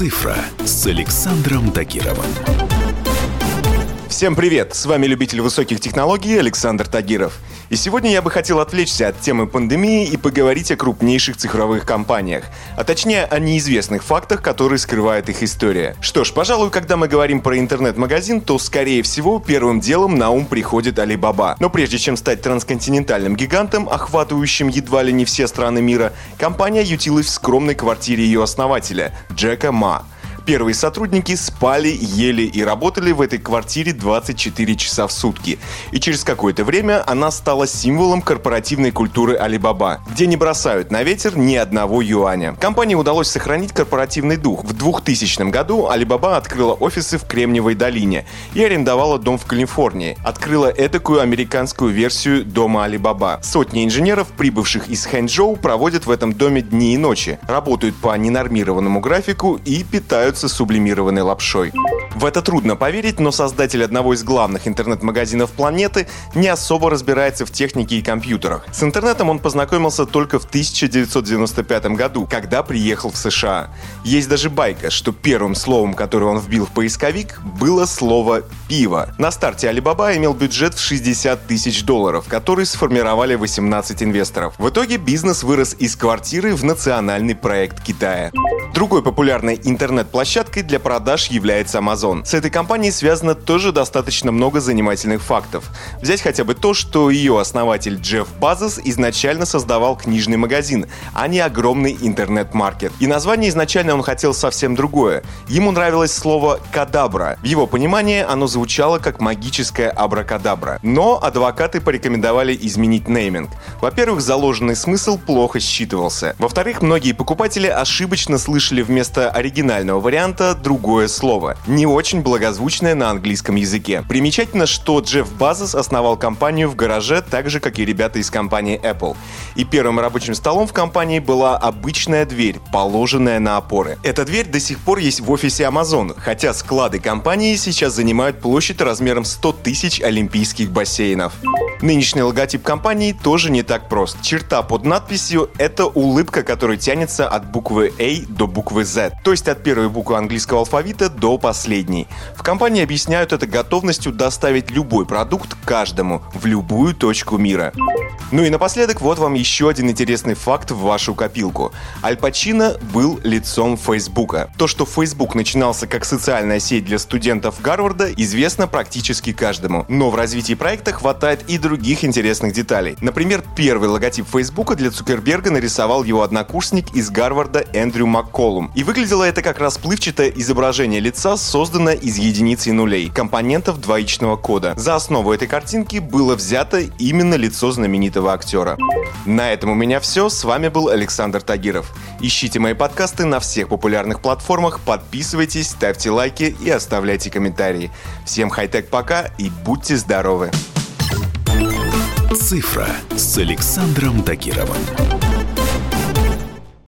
«Цифра» с Александром Тагировым. Всем привет! С вами любитель высоких технологий Александр Тагиров. И сегодня я бы хотел отвлечься от темы пандемии и поговорить о крупнейших цифровых компаниях, а точнее о неизвестных фактах, которые скрывает их история. Что ж, пожалуй, когда мы говорим про интернет-магазин, то, скорее всего, первым делом на ум приходит Alibaba. Но прежде чем стать трансконтинентальным гигантом, охватывающим едва ли не все страны мира, компания ютилась в скромной квартире ее основателя, Джека Ма. Первые сотрудники спали, ели и работали в этой квартире 24 часа в сутки. И через какое-то время она стала символом корпоративной культуры Alibaba, где не бросают на ветер ни одного юаня. Компании удалось сохранить корпоративный дух. В 2000 году Alibaba открыла офисы в Кремниевой долине и арендовала дом в Калифорнии. Открыла этакую американскую версию дома Alibaba. Сотни инженеров, прибывших из Хэнчжоу, проводят в этом доме дни и ночи, работают по ненормированному графику и питают питаются сублимированной лапшой. В это трудно поверить, но создатель одного из главных интернет-магазинов планеты не особо разбирается в технике и компьютерах. С интернетом он познакомился только в 1995 году, когда приехал в США. Есть даже байка, что первым словом, которое он вбил в поисковик, было слово «пиво». На старте Alibaba имел бюджет в 60 тысяч долларов, который сформировали 18 инвесторов. В итоге бизнес вырос из квартиры в национальный проект Китая. Другой популярной интернет-площадкой для продаж является Amazon. С этой компанией связано тоже достаточно много занимательных фактов. Взять хотя бы то, что ее основатель Джефф Базос изначально создавал книжный магазин, а не огромный интернет-маркет. И название изначально он хотел совсем другое. Ему нравилось слово «кадабра». В его понимании оно звучало как магическая абракадабра. Но адвокаты порекомендовали изменить нейминг. Во-первых, заложенный смысл плохо считывался. Во-вторых, многие покупатели ошибочно слышали услышали вместо оригинального варианта другое слово, не очень благозвучное на английском языке. Примечательно, что Джефф Базос основал компанию в гараже, так же, как и ребята из компании Apple. И первым рабочим столом в компании была обычная дверь, положенная на опоры. Эта дверь до сих пор есть в офисе Amazon, хотя склады компании сейчас занимают площадь размером 100 тысяч олимпийских бассейнов. Нынешний логотип компании тоже не так прост. Черта под надписью — это улыбка, которая тянется от буквы A до буквы Z, то есть от первой буквы английского алфавита до последней. В компании объясняют это готовностью доставить любой продукт каждому в любую точку мира. Ну и напоследок, вот вам еще один интересный факт в вашу копилку. Аль Пачино был лицом Фейсбука. То, что Facebook начинался как социальная сеть для студентов Гарварда, известно практически каждому. Но в развитии проекта хватает и других интересных деталей. Например, первый логотип Фейсбука для Цукерберга нарисовал его однокурсник из Гарварда Эндрю Макколум. И выглядело это как расплывчатое изображение лица, созданное из единиц и нулей, компонентов двоичного кода. За основу этой картинки было взято именно лицо знаменитого актера. На этом у меня все. С вами был Александр Тагиров. Ищите мои подкасты на всех популярных платформах, подписывайтесь, ставьте лайки и оставляйте комментарии. Всем хай-тек пока и будьте здоровы! Цифра с Александром Тагировым.